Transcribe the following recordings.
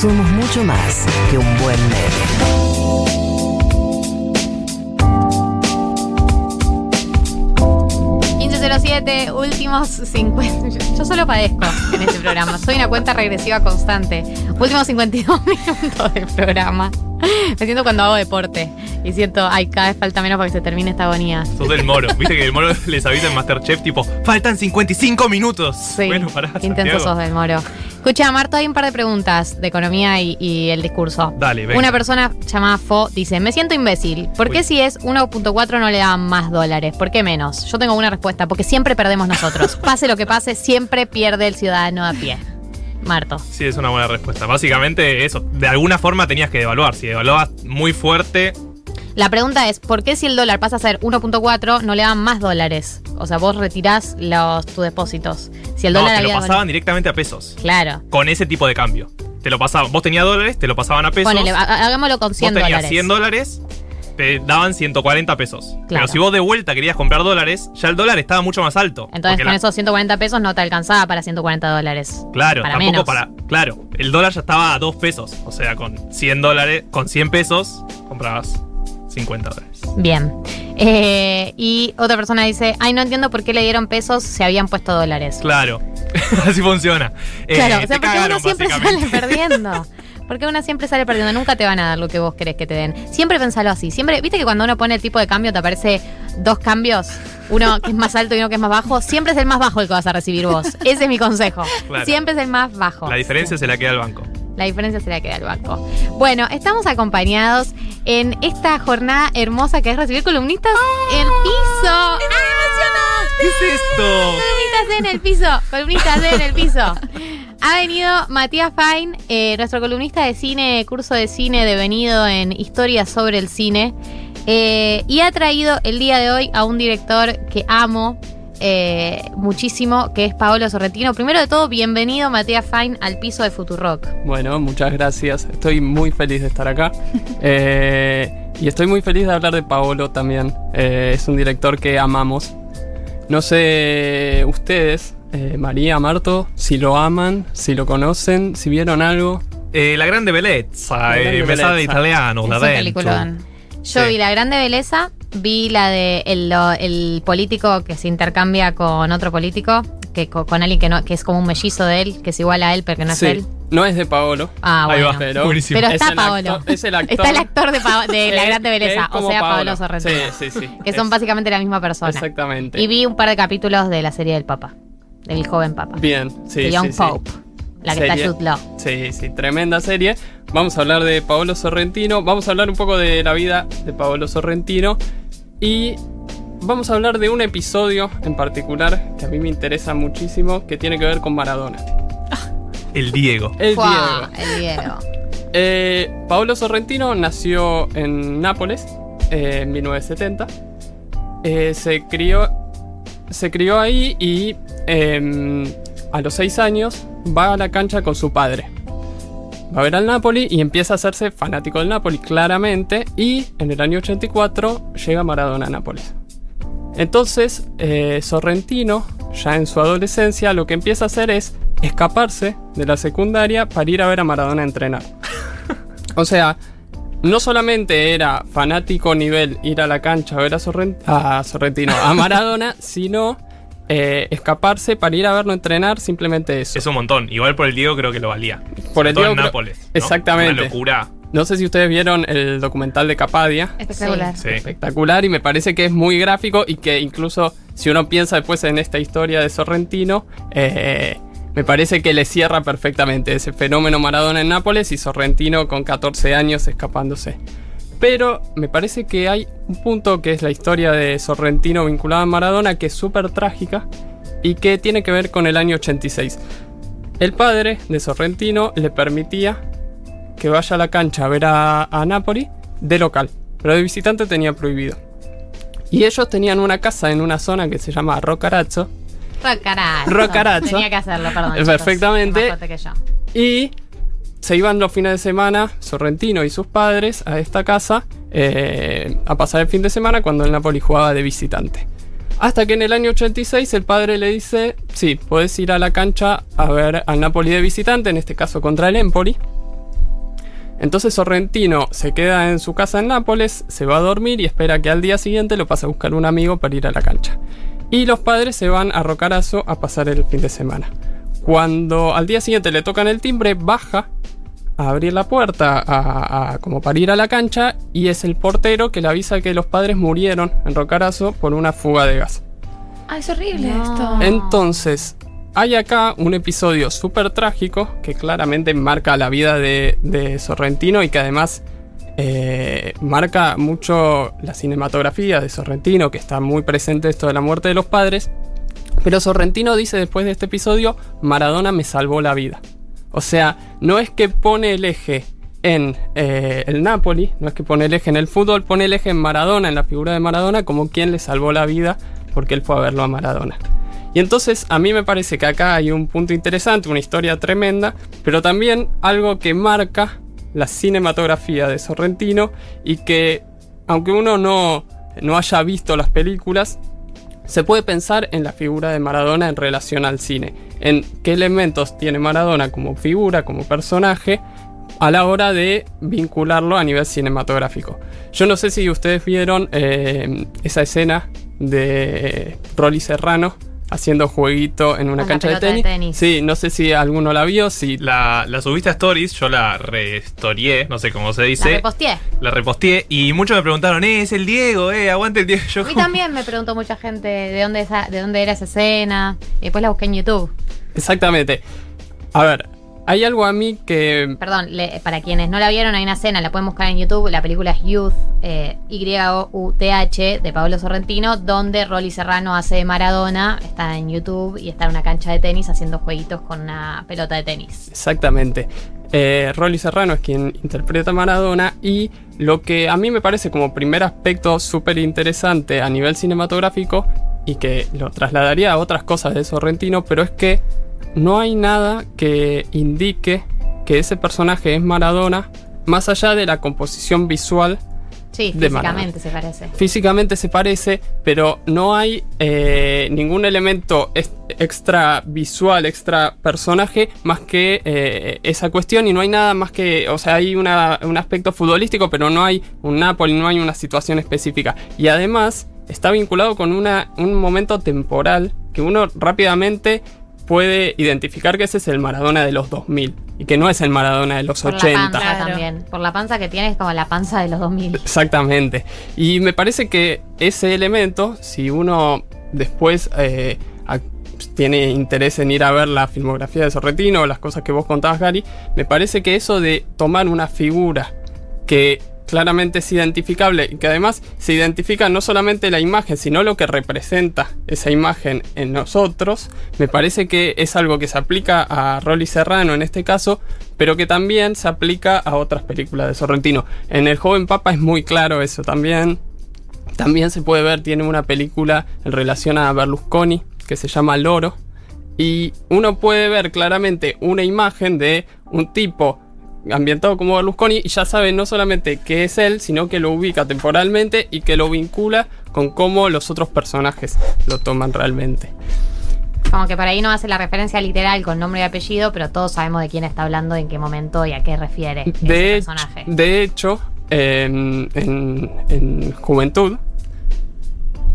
Somos mucho más que un buen meme. 1507, últimos 50. Yo, yo solo padezco en este programa. Soy una cuenta regresiva constante. Últimos 52 minutos del programa. Me siento cuando hago deporte y siento, ay, cada vez falta menos para que se termine esta agonía. Sos del moro. Viste que el moro les avisa en Masterchef, tipo, faltan 55 minutos. Sí, Bueno, pará. intenso sos del moro. Escucha, Marto, hay un par de preguntas de economía y, y el discurso. Dale, venga. Una persona llamada Fo dice, me siento imbécil. ¿Por qué Uy. si es 1.4 no le dan más dólares? ¿Por qué menos? Yo tengo una respuesta, porque siempre perdemos nosotros. pase lo que pase, siempre pierde el ciudadano a pie. Marto. Sí, es una buena respuesta. Básicamente eso. De alguna forma tenías que devaluar. Si devaluabas muy fuerte, La pregunta es, ¿por qué si el dólar pasa a ser 1.4 no le dan más dólares? O sea, vos retirás los, tus depósitos. Si el no, dólar te lo pasaban directamente a pesos. Claro. Con ese tipo de cambio. Te lo pasaban. Vos tenías dólares, te lo pasaban a pesos. Ponele, hagámoslo con 100 vos tenías dólares. 100 dólares, te daban 140 pesos. Claro. Pero si vos de vuelta querías comprar dólares, ya el dólar estaba mucho más alto. Entonces con la- esos 140 pesos no te alcanzaba para 140 dólares. Claro, para tampoco menos. para. Claro, el dólar ya estaba a 2 pesos. O sea, con 100 dólares, con 100 pesos, comprabas 50 dólares. Bien. Eh, y otra persona dice, ay, no entiendo por qué le dieron pesos si habían puesto dólares. Claro, así funciona. Eh, Claro, o sea, porque uno cagaron, siempre sale perdiendo. Porque uno siempre sale perdiendo, nunca te van a dar lo que vos querés que te den. Siempre pensalo así. Siempre, viste que cuando uno pone el tipo de cambio te aparece dos cambios, uno que es más alto y uno que es más bajo, siempre es el más bajo el que vas a recibir vos. Ese es mi consejo. Claro. Siempre es el más bajo. La diferencia se la queda al banco. La diferencia se la queda al banco. Bueno, estamos acompañados en esta jornada hermosa que es recibir columnistas en piso. ¿Qué es esto? Columnistas en el piso, columnistas en el piso. Ha venido Matías Fine, eh, nuestro columnista de cine, curso de cine devenido en historia sobre el cine. eh, y ha traído el día de hoy a un director que amo eh, muchísimo, que es Paolo Sorrentino. Primero de todo, bienvenido Matías Fine al piso de Futurock. Bueno, muchas gracias. Estoy muy feliz de estar acá. Eh, y estoy muy feliz de hablar de Paolo también. Eh, es un director que amamos. No sé ustedes, eh, María, Marto, si lo aman, si lo conocen, si vieron algo. Eh, la grande bellezza, La grande eh, bellezza. italiano, peliculón. Yo Sí. vi La Grande Belleza, vi la de el, político que se intercambia con otro político, que co- con, alguien que no, que es como un mellizo de él, que es igual a él, pero que no es él. no es de Paolo. Ah, Ahí bueno. va, Pero- buenísimo. Pero Es está Paolo. actor- es el actor. Está el actor de, Pa- de La Grande Belleza, o sea, Paolo Paolo. Sorrentino. Sí, sí, sí. Que son Es- básicamente la misma persona. Exactamente. Y vi un par de capítulos de la serie del Papa, del joven Papa. Bien, sí, de Young sí, sí. Pope, la que está. Jude Law. Sí, sí, tremenda serie. Vamos a hablar de Paolo Sorrentino, vamos a hablar un poco de la vida de Paolo Sorrentino y vamos a hablar de un episodio en particular que a mí me interesa muchísimo, que tiene que ver con Maradona. El Diego. El Fua, Diego. El Diego. Eh, Paolo Sorrentino nació en Nápoles eh, en 1970. Eh, se crió se crió ahí y em, a los 6 años va a la cancha con su padre. Va a ver al Napoli y empieza a hacerse fanático del Napoli claramente y en el año 84 llega Maradona a Nápoles. Entonces, eh, Sorrentino, ya en su adolescencia, lo que empieza a hacer es escaparse de la secundaria para ir a ver a Maradona entrenar. O sea, no solamente era fanático nivel ir a la cancha a ver a, a Sorrentino, a Maradona, sino eh, escaparse para ir a verlo entrenar, simplemente eso. Es un montón. Igual por el Diego creo que lo valía. Por el Todo Diego en creo- Nápoles. ¿no? Exactamente. Una locura. No sé si ustedes vieron el documental de Capadia. Espectacular. Sí. Espectacular y me parece que es muy gráfico y que incluso si uno piensa después en esta historia de Sorrentino, eh, me parece que le cierra perfectamente ese fenómeno Maradona en Nápoles y Sorrentino con 14 años escapándose. Pero me parece que hay un punto que es la historia de Sorrentino vinculada a Maradona que es súper trágica y que tiene que ver con el año 86. El padre de Sorrentino le permitía que vaya a la cancha a ver a, a Napoli de local, pero de visitante tenía prohibido. Y ellos tenían una casa en una zona que se llama Rocarazzo Rocarazzo. Rocarazzo. Tenía que hacerlo, perdón. chicos. Perfectamente. Más que yo. y se iban los fines de semana, Sorrentino y sus padres, a esta casa eh, a pasar el fin de semana cuando el Napoli jugaba de visitante. Hasta que en el año 86 el padre le dice, sí, puedes ir a la cancha a ver al Napoli de visitante, en este caso contra el Empoli. Entonces Sorrentino se queda en su casa en Nápoles, se va a dormir y espera que al día siguiente lo pase a buscar un amigo para ir a la cancha. Y los padres se van a Rocarazo a pasar el fin de semana. Cuando al día siguiente le tocan el timbre, baja a abrir la puerta a, a- como para ir a la cancha y es el portero que le avisa que los padres murieron en Rocarazo por una fuga de gas. Ah, es horrible No. esto. Entonces, hay acá un episodio súper trágico que claramente marca la vida de, de Sorrentino y que además eh, marca mucho la cinematografía de Sorrentino, que está muy presente esto de la muerte de los padres. Pero Sorrentino dice después de este episodio, Maradona me salvó la vida. O sea, no es que pone el eje en eh, el Napoli, no es que pone el eje en el fútbol, pone el eje en Maradona, en la figura de Maradona, como quien le salvó la vida porque él fue a verlo a Maradona. Y entonces a mí me parece que acá hay un punto interesante, una historia tremenda, pero también algo que marca la cinematografía de Sorrentino y que aunque uno no, no haya visto las películas, se puede pensar en la figura de Maradona en relación al cine, en qué elementos tiene Maradona como figura, como personaje, a la hora de vincularlo a nivel cinematográfico. Yo no sé si ustedes vieron eh, esa escena de Rolly Serrano haciendo jueguito en una Con la cancha de tenis. Sí, no sé si alguno la vio, si La, la subiste a Stories, yo la restorié, no sé cómo se La dice. reposteé. La reposteé y muchos me preguntaron, eh, es el Diego, eh, aguante el Diego. Yo A mí también me preguntó mucha gente de dónde, esa- de dónde era esa escena. Y después la busqué en YouTube. Exactamente. A ver, hay algo a mí que Perdón, le- para quienes no la vieron, hay una escena, la pueden buscar en YouTube. La película es Youth, eh, Y-O-U-T-H, de Pablo Sorrentino, donde Rolly Serrano hace de Maradona. Está en YouTube y está en una cancha de tenis haciendo jueguitos con una pelota de tenis. Exactamente. Eh, Rolly Serrano es quien interpreta a Maradona y lo que a mí me parece como primer aspecto súper interesante a nivel cinematográfico y que lo trasladaría a otras cosas de Sorrentino, pero es que no hay nada que indique que ese personaje es Maradona más allá de la composición visual Sí, De físicamente se parece. físicamente se parece, pero no hay eh, ningún elemento extra visual, extra personaje, más que eh, esa cuestión y no hay nada más que, o sea, hay una- un aspecto futbolístico, pero no hay un Napoli, no hay una situación específica. Y además está vinculado con una, un momento temporal que uno rápidamente puede identificar que ese es el Maradona de los 2000 y que no es el Maradona de los Por 80. la panza Claro. también. Por la panza que tiene es como la panza de los 2000. Exactamente. Y me parece que ese elemento, si uno después eh, a- tiene interés en ir a ver la filmografía de Sorrentino o las cosas que vos contabas, Gary, me parece que eso de tomar una figura que claramente es identificable y que además se identifica no solamente la imagen, sino lo que representa esa imagen en nosotros, me parece que es algo que se aplica a Rolly Serrano en este caso, pero que también se aplica a otras películas de Sorrentino. En El joven Papa es muy claro eso también. También se puede ver, tiene una película en relación a Berlusconi que se llama Loro. Y uno puede ver claramente una imagen de un tipo ambientado como Berlusconi y ya sabe no solamente que es él, sino que lo ubica temporalmente y que lo vincula con cómo los otros personajes lo toman realmente. Como que por ahí no hace la referencia literal con nombre y apellido, pero todos sabemos de quién está hablando, en qué momento y a qué refiere ese De, hecho- personaje. de hecho, en, en- en Juventud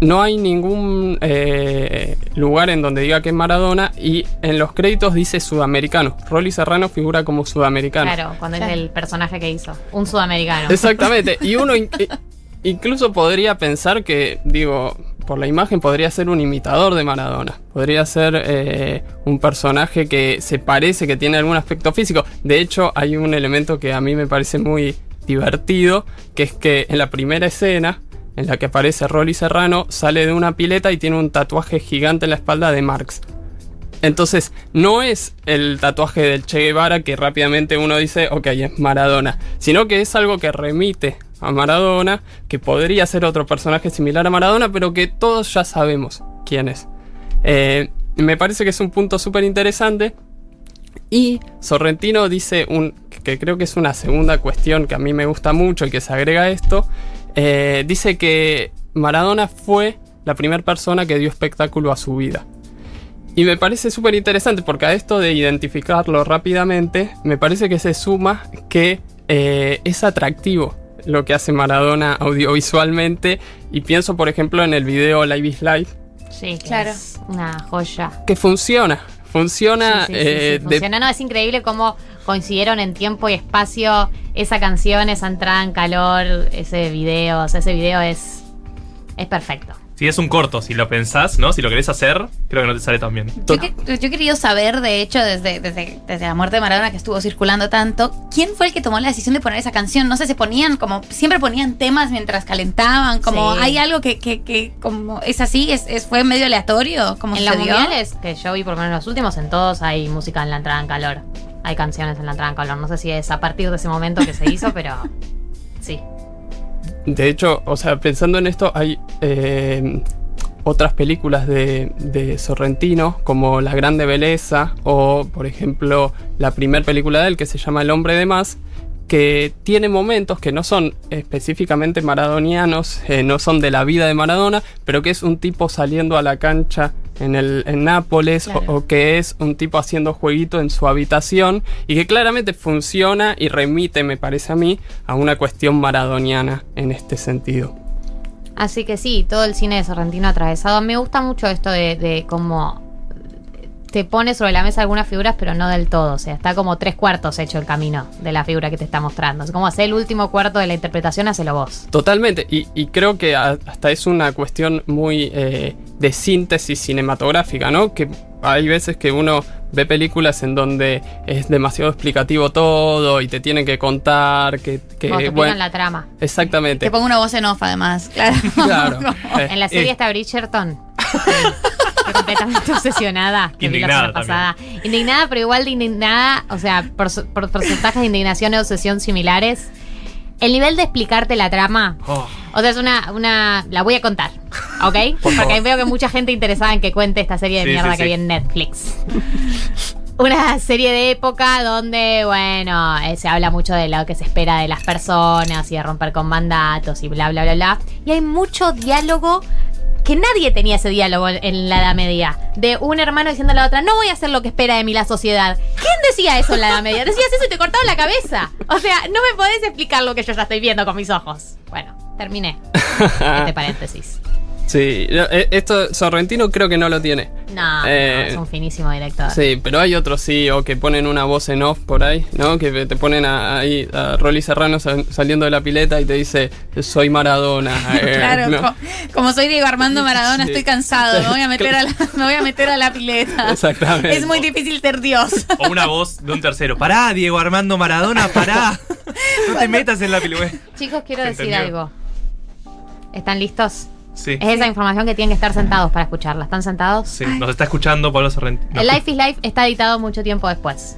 no hay ningún eh, lugar en donde diga que es Maradona y en los créditos dice sudamericano. Rolly Serrano figura como sudamericano. Claro, cuando Claro. es el personaje que hizo. Un sudamericano. Exactamente. Y uno in- incluso podría pensar que, digo, por la imagen podría ser un imitador de Maradona. Podría ser eh, un personaje que se parece, que tiene algún aspecto físico. De hecho, hay un elemento que a mí me parece muy divertido, que es que en la primera escena, en la que aparece Rolly Serrano, sale de una pileta y tiene un tatuaje gigante en la espalda de Marx. Entonces, no es el tatuaje del Che Guevara que rápidamente uno dice, ok, es Maradona, sino que es algo que remite a Maradona, que podría ser otro personaje similar a Maradona, pero que todos ya sabemos quién es. Eh, me parece que es un punto súper interesante. Y Sorrentino dice un, que creo que es una segunda cuestión que a mí me gusta mucho y que se agrega a esto. Eh, dice que Maradona fue la primera persona que dio espectáculo a su vida. Y me parece súper interesante porque a esto de identificarlo rápidamente, me parece que se suma que eh, es atractivo lo que hace Maradona audiovisualmente. Y pienso, por ejemplo, en el video Live is Live, Sí, Claro. es una joya. que funciona. Funciona. Sí, sí, sí, sí, eh, de- funciona. No, es increíble cómo coincidieron en tiempo y espacio esa canción, esa entrada en calor, ese video. O sea, ese video es, es perfecto. Si es un corto, si lo pensás, ¿no? Si lo querés hacer, creo que no te sale tan bien. Yo, que- he querido saber, de hecho, desde, desde, desde la muerte de Maradona que estuvo circulando tanto, ¿quién fue el que tomó la decisión de poner esa canción? No sé, se ponían como, siempre ponían temas mientras calentaban, como Sí. hay algo que, que, que como es así, es, es- fue medio aleatorio, como En los mundiales que yo vi, por lo menos los últimos, en todos hay música en la entrada en calor. Hay canciones en la entrada en calor. No sé si es a partir de ese momento que se hizo, pero sí. De hecho, o sea, pensando en esto, hay eh, otras películas de, de Sorrentino, como La Grande Belleza, o por ejemplo, la primera película de él que se llama El Hombre de Más, que tiene momentos que no son específicamente maradonianos, eh, no son de la vida de Maradona, pero que es un tipo saliendo a la cancha en, el, en Nápoles, o, que es un tipo haciendo jueguito en su habitación, y que claramente funciona y remite, me parece a mí, a una cuestión maradoniana en este sentido. Así que sí, todo el cine de Sorrentino atravesado. Me gusta mucho esto de, de cómo te pone sobre la mesa algunas figuras, pero no del todo. O sea, está como tres cuartos hecho el camino de la figura que te está mostrando. Es como hacer el último cuarto de la interpretación, hacelo vos. Totalmente, y, y creo que a- hasta es una cuestión muy eh, de síntesis cinematográfica, ¿no? Que hay veces que uno ve películas en donde es demasiado explicativo todo y te tienen que contar que... que Como te bueno, la trama. Exactamente. Te pongo una voz en off, además, claro. Claro. Eh, En la serie eh. está Bridgerton. Estoy completamente obsesionada. Que vi la semana pasada. Indignada, pero igual de indignada. O sea, por, porcentajes de indignación y obsesión similares. El nivel de explicarte la trama. Oh, O sea, es una, una. La voy a contar. ¿Ok? Por Porque veo que mucha gente interesada en que cuente esta serie de Sí, mierda sí, que sí. vi en Netflix. Una serie de época donde, bueno, eh, se habla mucho de lo que se espera de las personas y de romper con mandatos y bla, bla, bla, bla. Y hay mucho diálogo que nadie tenía ese diálogo en la Edad Media. De un hermano diciendo a la otra, no voy a hacer lo que espera de mí la sociedad. ¿Quién decía eso en la Edad Media? Decías eso y te cortaba la cabeza. O sea, no me podés explicar lo que yo ya estoy viendo con mis ojos. Bueno, terminé. Este paréntesis. Sí, eh, esto Sorrentino creo que no lo tiene. No, Eh, no, es un finísimo director. Sí, pero hay otros sí, o que ponen una voz en off por ahí, ¿no? Que te ponen a- ahí a Rolly Serrano sal- saliendo de la pileta y te dice, soy Maradona. eh, Claro, como soy Diego Armando Maradona, Sí. estoy cansado, me voy a meter a la, me voy a meter a la pileta. Exactamente. Es muy difícil ser Dios. O una voz de un tercero. Pará, Diego Armando Maradona, pará. No te metas en la película. Chicos, quiero decir entendió. algo. ¿Están listos? Sí. Es esa información que tienen que estar sentados para escucharla. ¿Están sentados? Sí, nos está escuchando Pablo Sorrentino. El Life is Life está editado mucho tiempo después.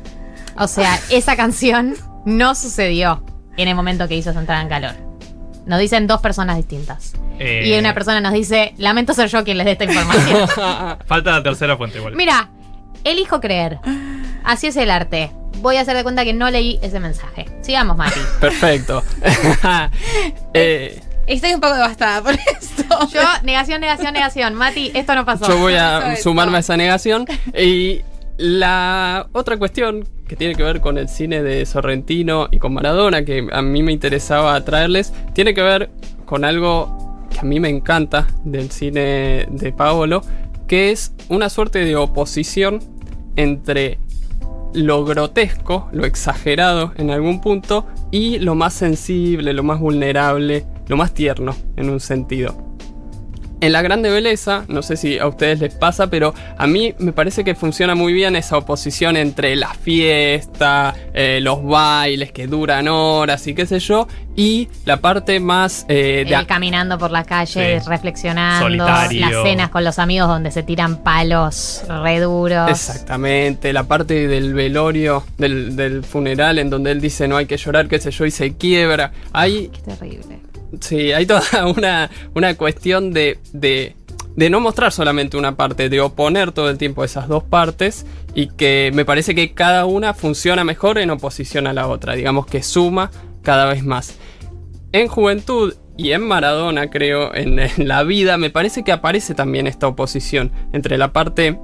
O sea, esa canción no sucedió en el momento que hizo entrada en calor. Nos dicen dos personas distintas. Eh, Y una persona nos dice, lamento ser yo quien les dé esta información. Falta la tercera fuente igual. Mira, elijo creer. Así es el arte. Voy a hacer de cuenta que no leí ese mensaje. Sigamos, Mati. Perfecto. Eh, Estoy un poco devastada por esto. Yo, negación, negación, negación. Mati, esto no pasó. yo voy a sumarme a esa negación. Y la otra cuestión que tiene que ver con el cine de Sorrentino y con Maradona, que a mí me interesaba traerles, tiene que ver con algo que a mí me encanta del cine de Paolo, que es una suerte de oposición entre lo grotesco, lo exagerado en algún punto, y lo más sensible, lo más vulnerable, lo más tierno en un sentido. En la grande belleza, no sé si a ustedes les pasa, pero a mí me parece que funciona muy bien esa oposición entre la fiesta, eh, los bailes que duran horas y qué sé yo, y la parte más eh, de Él caminando por la calle, Sí. reflexionando. Solitario. Las cenas con los amigos donde se tiran palos re duros. Exactamente, la parte del velorio, del, del funeral, en donde él dice no hay que llorar, qué sé yo, y se quiebra. Hay, Qué terrible. Sí, hay toda una, una cuestión de, de, de no mostrar solamente una parte, de oponer todo el tiempo esas dos partes, y que me parece que cada una funciona mejor en oposición a la otra, digamos que suma cada vez más. En juventud y en Maradona, creo, en, la vida, me parece que aparece también esta oposición entre la parte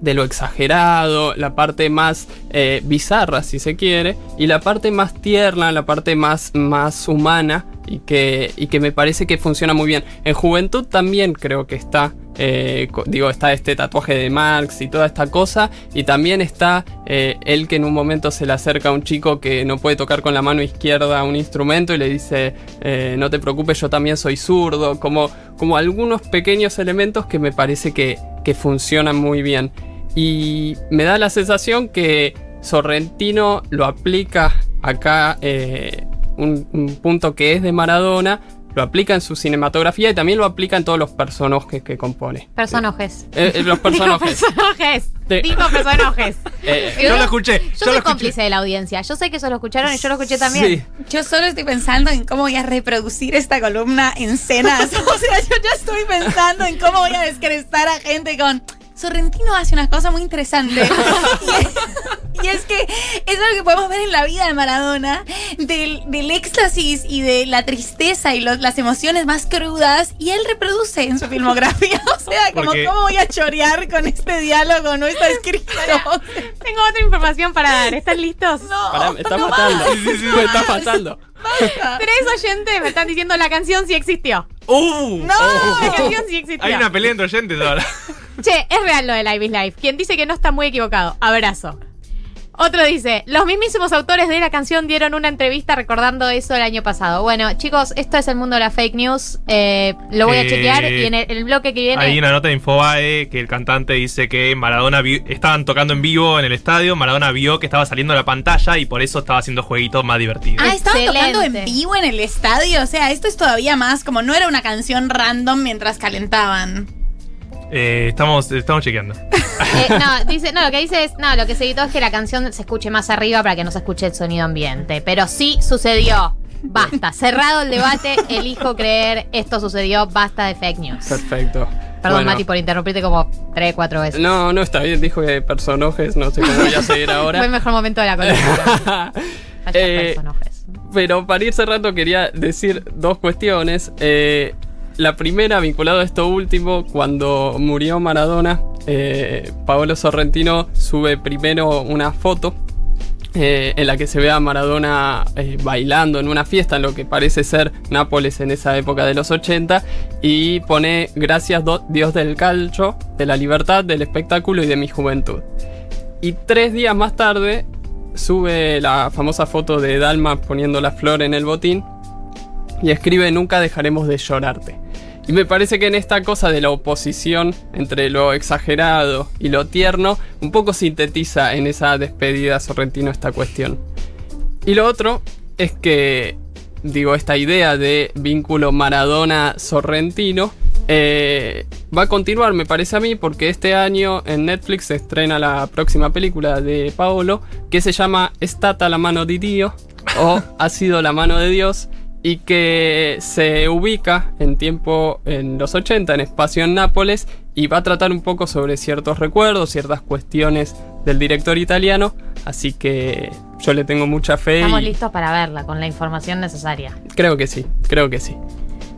de lo exagerado, la parte más eh, bizarra, si se quiere, y la parte más tierna, la parte más, más humana, y que, y que me parece que funciona muy bien. En Juventud también creo que está, eh, digo, está este tatuaje de Marx y toda esta cosa, y también está eh, él que en un momento se le acerca a un chico que no puede tocar con la mano izquierda un instrumento y le dice, eh, no te preocupes, yo también soy zurdo, como, como algunos pequeños elementos que me parece que, que funcionan muy bien. Y me da la sensación que Sorrentino lo aplica acá, eh, un, un punto que es de Maradona, lo aplica en su cinematografía y también lo aplica en todos los personajes que compone. Personajes. Eh, eh, los personajes. Digo personajes. Digo personajes. Eh, Yo lo escuché, Yo yo soy lo escuché. cómplice de la audiencia. Yo sé que eso lo escucharon y yo lo escuché también. Sí. Yo solo estoy pensando en cómo voy a reproducir esta columna en cenas. O sea, yo ya estoy pensando en cómo voy a descrestar a gente con. Sorrentino hace una cosa muy interesante. y, es, y es que es algo que podemos ver en la vida de Maradona, del, del éxtasis y de la tristeza y los- las emociones más crudas, y él reproduce en su filmografía. O sea, como Porque- cómo voy a chorear con este diálogo, no está escrito. Tengo otra información para dar. ¿Están listos? No, Pará, me está no matando. Sí, sí, sí. me está matando. basta. Tres oyentes me están diciendo la canción sí existió. ¡Uh! No. La canción sí existió. Hay una pelea entre oyentes ahora. Che, es real lo de Live is Life. Quien dice que no está muy equivocado. Abrazo. Otro dice, los mismísimos autores de la canción dieron una entrevista recordando eso el año pasado. Bueno, chicos, esto es el mundo de la fake news. Eh, lo voy a Eh, chequear y en el, el bloque que viene... Hay una nota de Infobae que el cantante dice que Maradona vi- estaban tocando en vivo en el estadio, Maradona vio que estaba saliendo la pantalla y por eso estaba haciendo jueguitos más divertidos. Ah, estaban tocando en vivo en el estadio. O sea, esto es todavía más como no era una canción random mientras calentaban. Eh, estamos, estamos chequeando. Eh, no, dice, no, lo que dice es, no, lo que se evitó es que la canción se escuche más arriba para que no se escuche el sonido ambiente. Pero sí sucedió. Basta. Cerrado el debate, elijo creer esto sucedió, basta de fake news. Perfecto. Perdón, Bueno. Mati, por interrumpirte como tres, cuatro veces. No, no está bien, dijo que personajes, no sé cómo voy a seguir Fue el ahora. mejor momento de la columna. Eh, personajes. Pero para ir cerrando quería decir dos cuestiones. Eh, la primera, vinculado a esto último, cuando murió Maradona, eh, Paolo Sorrentino sube primero una foto eh, en la que se ve a Maradona eh, bailando en una fiesta en lo que parece ser Nápoles en esa época de los 80 y pone gracias Dios del calcio, de la libertad, del espectáculo y de mi juventud. Y tres días más tarde sube la famosa foto de Dalma poniendo la flor en el botín y escribe nunca dejaremos de llorarte. Y me parece que en esta cosa de la oposición entre lo exagerado y lo tierno, un poco sintetiza en esa despedida sorrentino esta cuestión. Y lo otro es que, digo, esta idea de vínculo Maradona-Sorrentino eh, va a continuar, me parece a mí, porque este año en Netflix se estrena la próxima película de Paolo que se llama Estata la mano di Dio o Ha sido la mano de Dios y que se ubica en tiempo en los 80 en espacio en Nápoles y va a tratar un poco sobre ciertos recuerdos, ciertas cuestiones del director italiano, así que yo le tengo mucha fe Estamos y listos para verla con la información necesaria. creo que sí, creo que sí.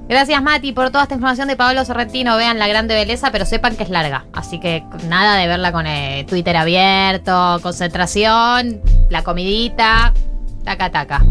Gracias, Mati, por toda esta información de Pablo Sorrentino. Vean la grande belleza, pero sepan que es larga. Así que nada de verla con eh, Twitter abierto, concentración, la comidita, taca taca.